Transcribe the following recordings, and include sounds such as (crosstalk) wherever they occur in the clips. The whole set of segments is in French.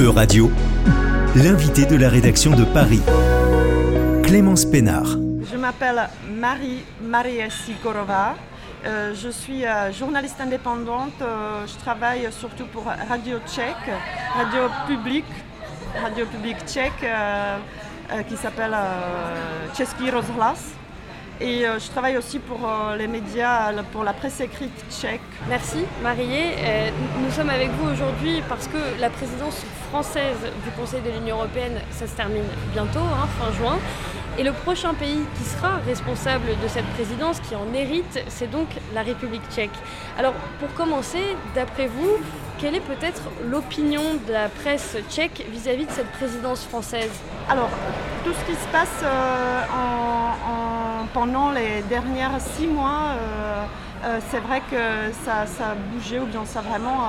E-Radio, l'invité de la rédaction de Paris, Clémence Pénard. Je m'appelle Marie Maria Sikorova. Euh, je suis euh, journaliste indépendante. Euh, je travaille surtout pour Radio Tchèque, radio publique, radio publique tchèque qui s'appelle Český rozhlas. Et je travaille aussi pour les médias, pour la presse écrite tchèque. Merci Mariée. nous sommes avec vous aujourd'hui parce que la présidence française du Conseil de l'Union européenne, ça se termine bientôt, hein, fin juin. Et le prochain pays qui sera responsable de cette présidence, qui en hérite, c'est donc la République tchèque. Alors pour commencer, d'après vous, quelle est peut-être l'opinion de la presse tchèque vis-à-vis de cette présidence française? Alors, tout ce qui se passe euh, pendant les dernières six mois, euh, euh, c'est vrai que ça, a bougé ou bien ça a vraiment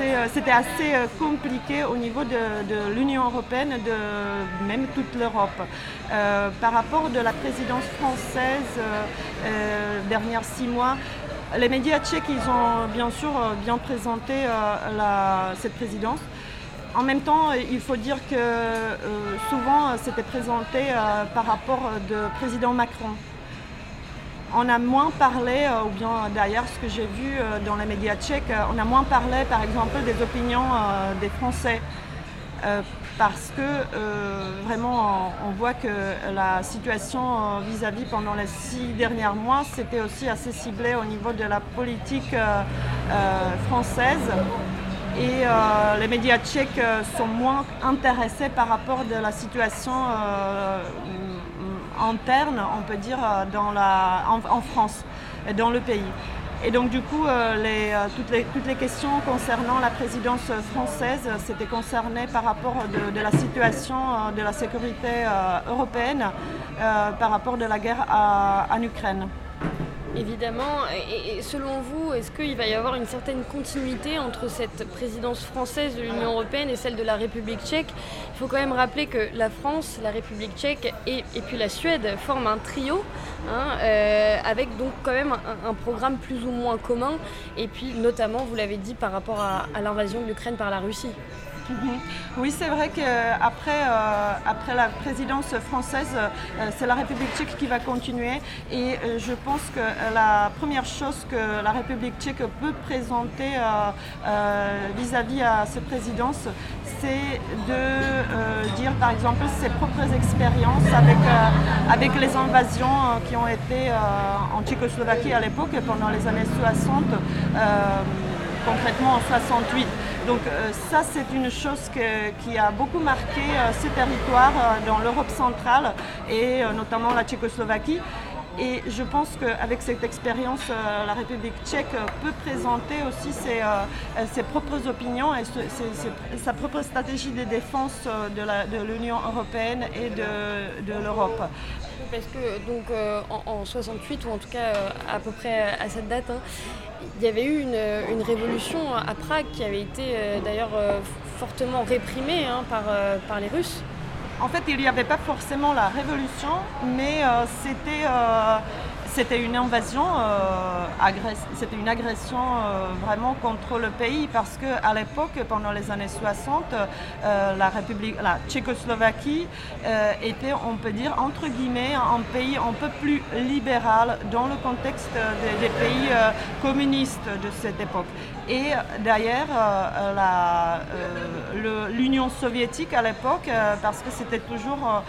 euh, c'était assez euh, compliqué au niveau de, l'Union européenne, de même toute l'Europe. Euh, par rapport de la présidence française, dernières six mois, les médias tchèques, ils ont bien sûr bien présenté cette présidence. En même temps, il faut dire que souvent, c'était présenté par rapport de président Macron on a moins parlé, euh, ou bien d'ailleurs ce que j'ai vu euh, dans les médias tchèques, euh, on a moins parlé par exemple des opinions des Français. parce que vraiment on, voit que la situation vis-à-vis pendant les six derniers mois, c'était aussi assez ciblé au niveau de la politique française. Et les médias tchèques sont moins intéressés par rapport de la situation interne, on peut dire, euh, en, France, dans le pays. Et donc du coup, euh, euh, toutes, les, toutes, les, questions concernant la présidence française, c'était concerné par rapport de, la situation de la sécurité européenne, par rapport de la guerre en Ukraine. Évidemment. Et, selon vous, est-ce qu'il va y avoir une certaine continuité entre cette présidence française de l'Union européenne et celle de la République tchèque? Il faut quand même rappeler que la France, la République tchèque et, puis la Suède forment un trio, hein, euh, avec donc quand même un, programme plus ou moins commun, et puis notamment, vous l'avez dit, par rapport à l'invasion de l'Ukraine par la Russie. Mhm. Oui, c'est vrai qu'après euh, après la présidence française, euh, c'est la République tchèque qui va continuer. Et euh, je pense que la première chose que la République tchèque peut présenter vis-à-vis à cette présidence, c'est de dire par exemple ses propres expériences avec, avec les invasions qui ont été en Tchécoslovaquie à l'époque pendant les années 60 concrètement en 68. Donc euh, ça, c'est une chose qui a beaucoup marqué euh, ces territoires euh, dans l'Europe centrale et notamment la Tchécoslovaquie. Et je pense qu'avec cette expérience, la République tchèque peut présenter aussi ses, propres opinions et sa propre stratégie de défense de l'Union européenne et de, l'Europe. Parce que donc en, 68 ou en tout cas à peu près à cette date, hein, il y avait eu une, révolution à Prague qui avait été euh, d'ailleurs euh, fortement réprimée hein, euh, par les Russes. En fait, il n'y avait pas forcément la révolution, mais c'était c'était une invasion, euh, c'était une agression euh, vraiment contre le pays parce qu'à l'époque, pendant les années 60, euh, la République, la Tchécoslovaquie était, on peut dire, entre guillemets, un pays un peu plus libéral dans le contexte des, pays communistes de cette époque. Et d'ailleurs, l'Union soviétique à l'époque, parce que c'était toujours,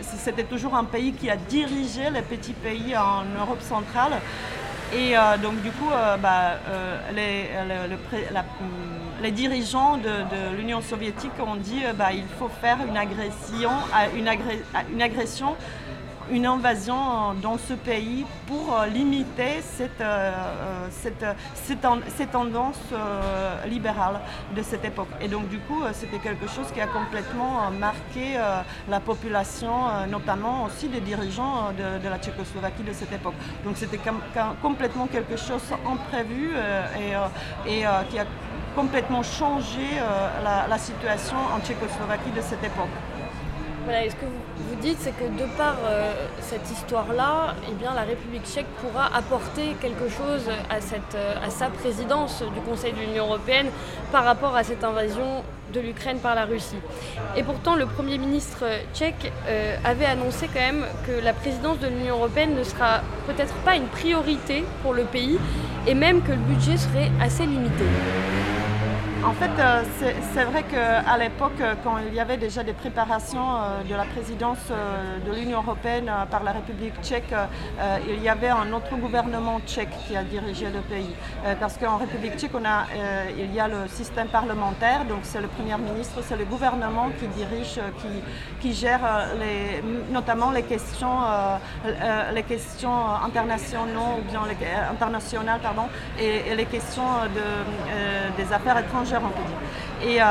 c'était toujours un pays qui a dirigé les petits pays en Europe centrale. Et euh, donc du coup, euh, bah, euh, les, les, dirigeants de, l'Union soviétique ont dit bah, il faut faire une agression une invasion dans ce pays pour euh, limiter cette, euh, euh, cette, cette, tendance libérale de cette époque. Et donc du coup, c'était quelque chose qui a complètement marqué la population, notamment aussi des dirigeants de, la Tchécoslovaquie de cette époque. Donc c'était complètement quelque chose imprévu et, et qui a complètement changé la situation en Tchécoslovaquie de cette époque. Voilà, ce que vous, dites, c'est que de par euh, cette histoire-là, eh la République tchèque pourra apporter quelque chose euh, à sa présidence du Conseil de l'Union européenne par rapport à cette invasion de l'Ukraine par la Russie. Et pourtant, le Premier ministre tchèque euh, avait annoncé quand même que la présidence de l'Union européenne ne sera peut-être pas une priorité pour le pays et même que le budget serait assez limité. En fait, euh, c'est vrai qu'à l'époque, euh, quand il y avait déjà des préparations euh, de la présidence de l'Union européenne par la République tchèque, il y avait un autre gouvernement tchèque qui a dirigé le pays. Parce qu'en République tchèque, il y a le système parlementaire, donc c'est le Premier ministre, c'est le gouvernement qui dirige, qui, gère notamment les questions, les questions internationales, internationales et, les questions de, des affaires étrangères et, euh,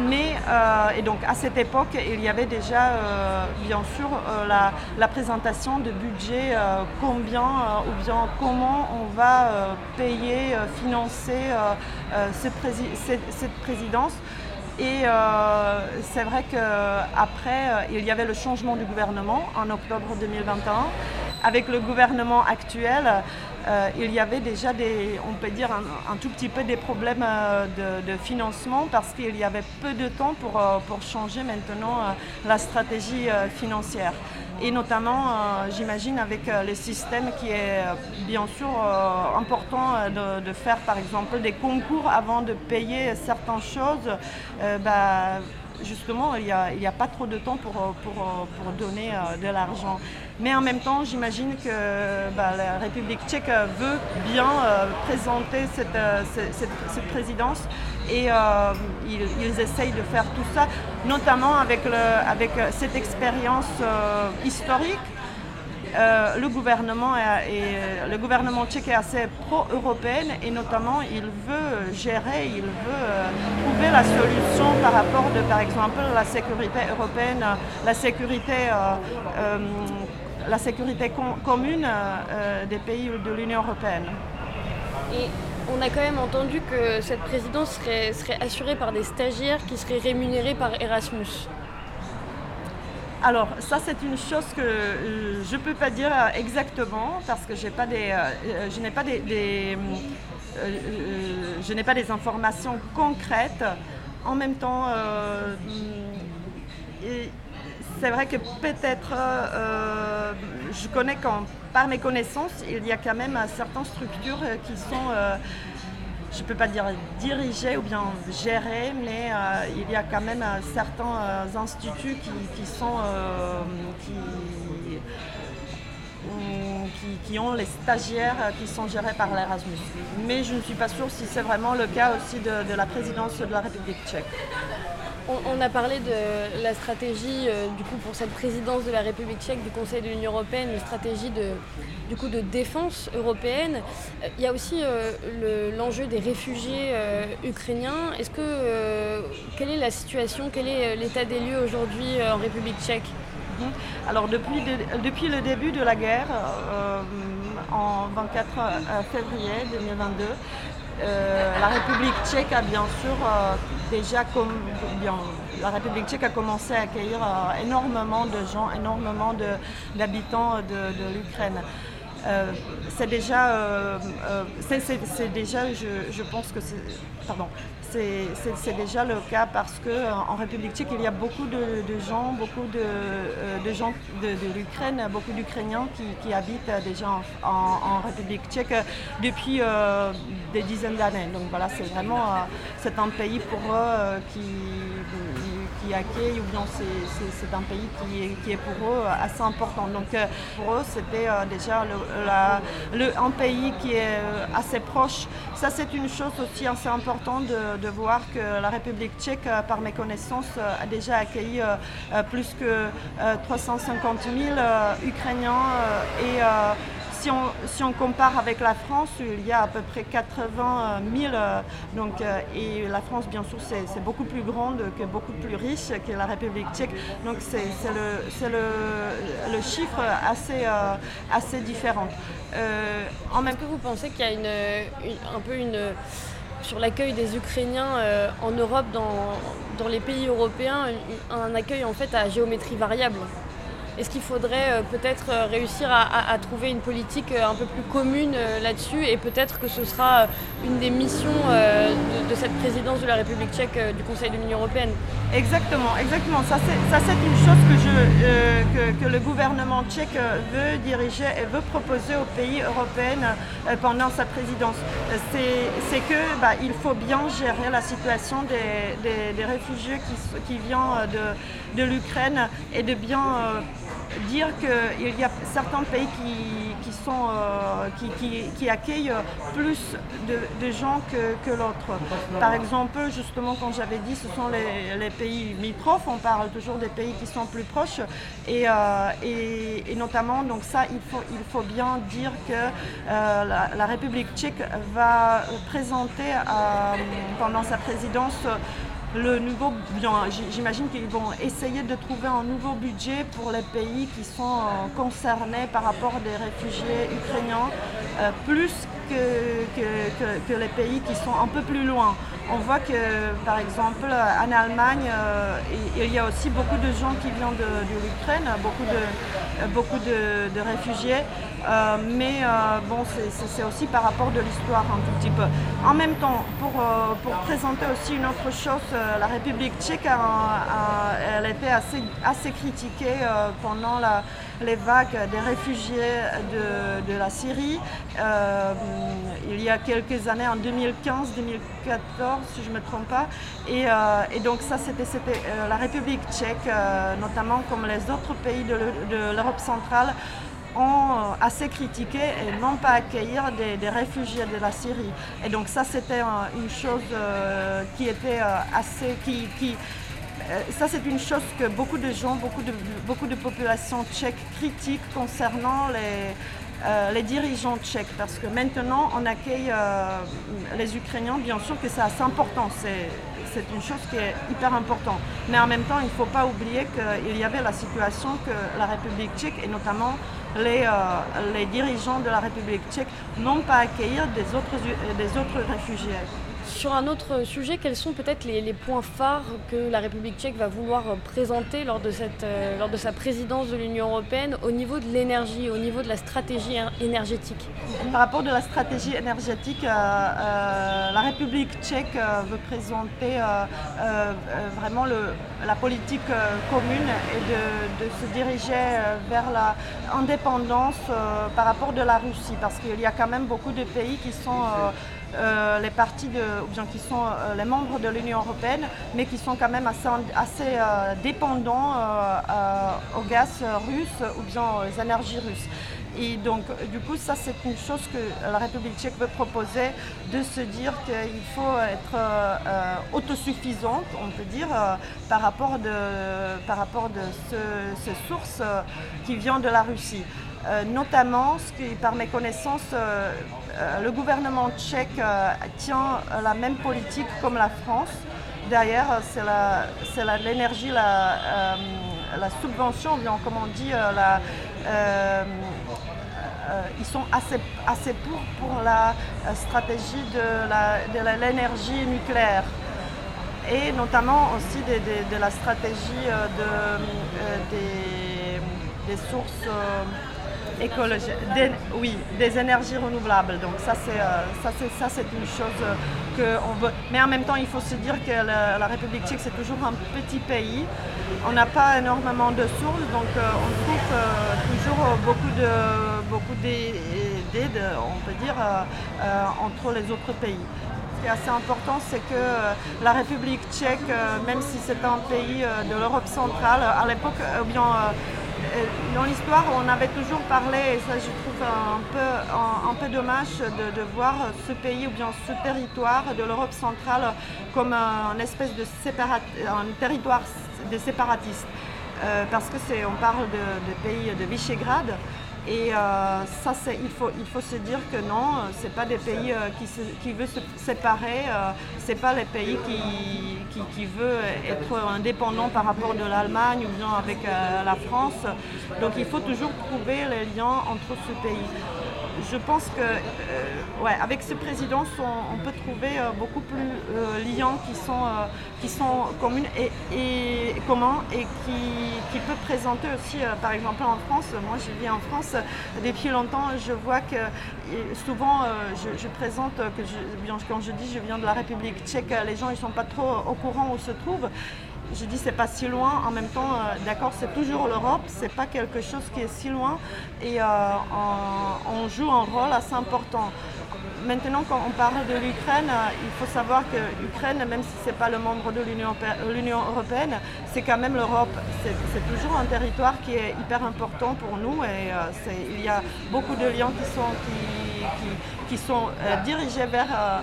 mais, euh, et donc à cette époque, il y avait déjà euh, bien sûr la, présentation de budget, combien ou bien comment on va payer, financer cette, présidence. Et c'est vrai qu'après, il y avait le changement du gouvernement en octobre 2021. Avec le gouvernement actuel, euh, il y avait déjà des, on peut dire un, tout petit peu des problèmes euh, de, financement parce qu'il y avait peu de temps pour, euh, pour changer maintenant la stratégie financière. Et notamment, j'imagine, avec le système qui est bien sûr important de, faire, par exemple, des concours avant de payer certaines choses. Bah, justement, il n'y a, pas trop de temps pour, pour, donner euh, de l'argent. Mais en même temps, j'imagine que bah, la République tchèque veut bien euh, présenter euh, cette, présidence et ils, essayent de faire tout ça, notamment avec cette expérience historique euh, le, gouvernement est, le gouvernement tchèque est assez pro-européenne et notamment il veut gérer, il veut euh, trouver la solution par rapport de, par exemple, la sécurité européenne, la sécurité, euh, la sécurité commune des pays de l'Union européenne. Et on a quand même entendu que cette présidence serait assurée par des stagiaires qui seraient rémunérés par Erasmus. Alors ça c'est une chose que euh, je ne peux pas dire euh, exactement parce que pas des, euh, je n'ai pas des, pas des informations concrètes. En même temps, c'est vrai que peut-être, je connais quand, par mes connaissances, il y a quand même certaines structures qui sont je ne peux pas dire diriger ou bien gérer, mais euh, il y a quand même euh, certains euh, instituts qui, qui, ont les stagiaires qui sont gérés par l'Erasmus. Mais je ne suis pas sûre si c'est vraiment le cas aussi de la présidence de la République tchèque. On, a parlé de la stratégie euh, du coup pour cette présidence de la République tchèque du Conseil de l'Union européenne, une stratégie de, du coup, de défense européenne. Euh, il y a aussi euh, l'enjeu des réfugiés ukrainiens. Est-ce que quelle est la situation, quel est l'état des lieux aujourd'hui en République tchèque? Mhm. alors depuis, depuis, le début de la guerre, en 24 février 2022, euh, la République tchèque a bien sûr euh, déjà la République tchèque a commencé à accueillir euh, énormément de gens, énormément d'habitants de, l'Ukraine. C'est déjà, c'est déjà, je, je, pense que c'est, c'est déjà le cas parce qu'en République tchèque, il y a beaucoup de, gens, beaucoup de, euh, gens de, l'Ukraine, beaucoup d'Ukrainiens qui, habitent déjà en, République tchèque depuis euh, des dizaines d'années. Donc voilà, c'est vraiment euh, c'est un pays pour eux qui qui accueille, ou bien c'est un pays qui est, pour eux assez important. Donc euh, pour eux, c'était euh, déjà le, un pays qui est euh, assez proche. Ça, c'est une chose aussi assez importante de, voir que la République tchèque, par mes connaissances, a déjà accueilli plus que 350 000 Ukrainiens et si on, compare avec la France, il y a à peu près 80 000. Donc, euh, et la France, bien sûr, c'est beaucoup plus grande, que beaucoup plus riche que la République tchèque. Donc c'est le, le, chiffre assez, euh, assez différent. Euh, en même... Que vous pensez qu'il y a une, un peu une sur l'accueil des Ukrainiens en Europe, dans, dans, les pays européens, un accueil en fait à géométrie variable? Est-ce qu'il faudrait euh, peut-être euh, réussir à, trouver une politique euh, un peu plus commune là-dessus et peut-être que ce sera une des missions de, cette présidence de la République tchèque du Conseil de l'Union européenne? Exactement, exactement. Ça c'est une chose que, le gouvernement tchèque veut diriger et veut proposer aux pays européens pendant sa présidence. C'est que bah, il faut bien gérer la situation des, réfugiés qui, viennent de l'Ukraine et de bien dire qu'il y a certains pays qui, sont, euh, qui, accueillent plus de, gens que, l'autre. Par exemple, justement, quand j'avais dit ce sont les, pays limitrophes, on parle toujours des pays qui sont plus proches. Et, euh, et, notamment, donc ça, il faut, il faut bien dire que euh, la, République tchèque va présenter pendant sa présidence le nouveau, j'imagine qu'ils vont essayer de trouver un nouveau budget pour les pays qui sont euh, concernés par rapport des réfugiés ukrainiens, euh, plus que, les pays qui sont un peu plus loin. On voit que, par exemple, en Allemagne, euh, il y a aussi beaucoup de gens qui viennent de, l'Ukraine, beaucoup de, beaucoup de, réfugiés. Euh, mais euh, bon, c'est aussi par rapport de l'histoire un tout petit peu. En même temps, pour, pour présenter aussi une autre chose, la République tchèque, a, elle était assez, assez critiquée pendant les vagues des réfugiés de, de la Syrie. il y a quelques années, en 2015-2014, si je ne me trompe pas. Et, euh, donc ça, c'était euh, la République tchèque, euh, notamment comme les autres pays de l'Europe centrale, ont assez critiqué et non pas accueillir des, réfugiés de la Syrie. Et donc ça, c'était une chose qui était assez... Qui, ça, c'est une chose que beaucoup de gens, beaucoup de, beaucoup de populations tchèques critiquent concernant les, euh, les dirigeants tchèques, parce que maintenant on accueille euh, les Ukrainiens, bien sûr que c'est assez important, c'est une chose qui est hyper importante. Mais en même temps, il ne faut pas oublier qu'il y avait la situation que la République tchèque, et notamment les, euh, dirigeants de la République tchèque, n'ont pas accueillir des des autres réfugiés. Sur un autre sujet, quels sont peut-être les, points phares que la République tchèque va vouloir présenter lors de, cette, euh, lors de sa présidence de l'Union européenne au niveau de l'énergie, au niveau de la stratégie énergétique? Par rapport de la stratégie énergétique, euh, euh, la République tchèque veut présenter vraiment la politique commune et de, de, se diriger vers l'indépendance par rapport de la Russie, parce qu'il y a quand même beaucoup de pays qui sont euh, les partis ou bien qui sont euh, les membres de l'Union européenne, mais qui sont quand même assez, assez euh, dépendants au gaz russe ou bien aux énergies russes. Et donc, du coup, ça, c'est une chose que la République tchèque veut proposer, de se dire qu'il faut être autosuffisante, on peut dire, par rapport de, par rapport de ces sources qui viennent de la Russie. notamment, ce qui, par mes connaissances, euh, le gouvernement tchèque euh, tient la même politique comme la France. Derrière, c'est l'énergie, la, euh, la, subvention, comme on dit, ils sont assez, assez pour, pour la stratégie de l'énergie nucléaire et notamment aussi de, la stratégie de, des, sources écologique, oui, des énergies renouvelables. Donc ça c'est euh, ça ça c'est une chose qu'on veut. Mais en même temps, il faut se dire que la, République tchèque c'est toujours un petit pays. On n'a pas énormément de sources, donc euh, on trouve euh, toujours beaucoup de beaucoup d'aide, on peut dire, entre les autres pays. Ce qui est assez important, c'est que la République tchèque, même si c'est un pays de l'Europe centrale, à l'époque, bien euh, dans l'histoire, on avait toujours parlé, et ça je trouve un peu, dommage de, voir ce pays ou bien ce territoire de l'Europe centrale comme un espèce de un territoire de séparatistes. Euh, parce que c'est, on parle de, pays de Visegrad et euh, ça, il, faut, se dire que non, ce pas des pays euh, qui, veulent se séparer, euh, ce pas les pays qui, qui, veulent être indépendants par rapport de l'Allemagne ou bien avec la France. Donc il faut toujours trouver les liens entre ce pays. Je pense que euh, ouais, avec ce président, on, peut trouver beaucoup plus liens qui sont, qui sont communs et, communs et qui, qui peuvent présenter aussi, par exemple en France, moi je vis en France. Depuis longtemps, je vois que souvent je, présente, que quand je dis je viens de la République tchèque, les gens ils sont pas trop au courant où se trouvent je dis c'est pas si loin. En même temps, euh, d'accord, c'est toujours l'Europe, c'est pas quelque chose qui est si loin et euh, on, joue un rôle assez important. Maintenant, quand on parle de l'Ukraine, euh, il faut savoir que l'Ukraine, même si c'est pas le membre de l'Union européenne, c'est quand même l'Europe. C'est toujours un territoire qui est hyper important pour nous et il y a beaucoup de liens qui sont, dirigés vers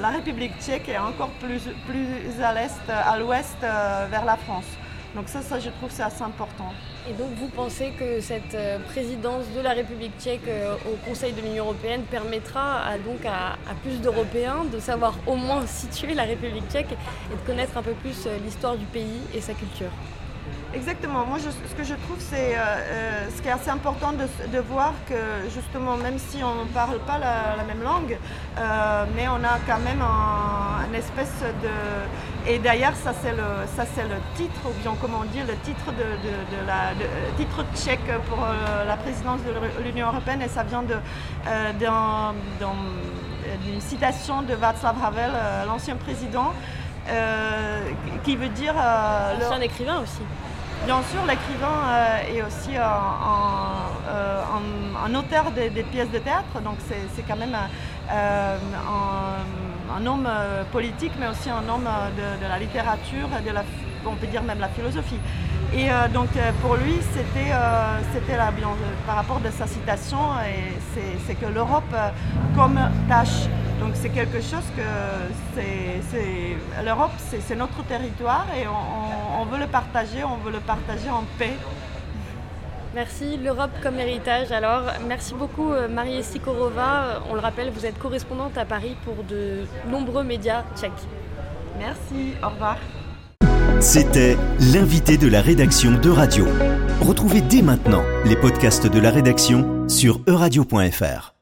la République tchèque est encore plus, à l'est, à l'ouest, euh, vers la France. Donc ça, ça je trouve c'est assez important. Et donc vous pensez que cette euh, présidence de la République tchèque au Conseil de l'Union européenne permettra donc à, plus d'Européens de savoir au moins (laughs) situer la République tchèque et de connaître un peu plus l'histoire du pays et sa culture? Exactement. Moi, ce que je trouve, c'est ce qui est assez important de, voir que justement, même si on ne parle pas la, même langue, mais on a quand même un, une espèce de... Et d'ailleurs, ça c'est le, ça c'est le titre, ou bien comment on dit, le titre de, la titre tchèque pour la présidence de l'Union européenne, et ça vient de, d'une citation de Václav Havel, l'ancien président, qui veut dire... l'ancien écrivain aussi. Bien sûr, l'écrivain euh, est aussi un, euh, auteur des, pièces de théâtre, donc c'est quand même euh, un, homme politique, mais aussi un homme de, la littérature, de la, on peut dire même la philosophie. Et donc pour lui, c'était par rapport de sa citation, c'est que l'Europe comme tâche donc c'est quelque chose que c'est, l'Europe, c'est, notre territoire et on, veut le partager, on veut le partager en paix. Merci, l'Europe comme héritage. Alors, merci beaucoup euh, Marie Sikorova. On le rappelle, vous êtes correspondante à Paris pour de nombreux médias tchèques. Merci, au revoir. C'était l'invité de la rédaction de Radio. Retrouvez dès maintenant les podcasts de la rédaction sur euradio.fr.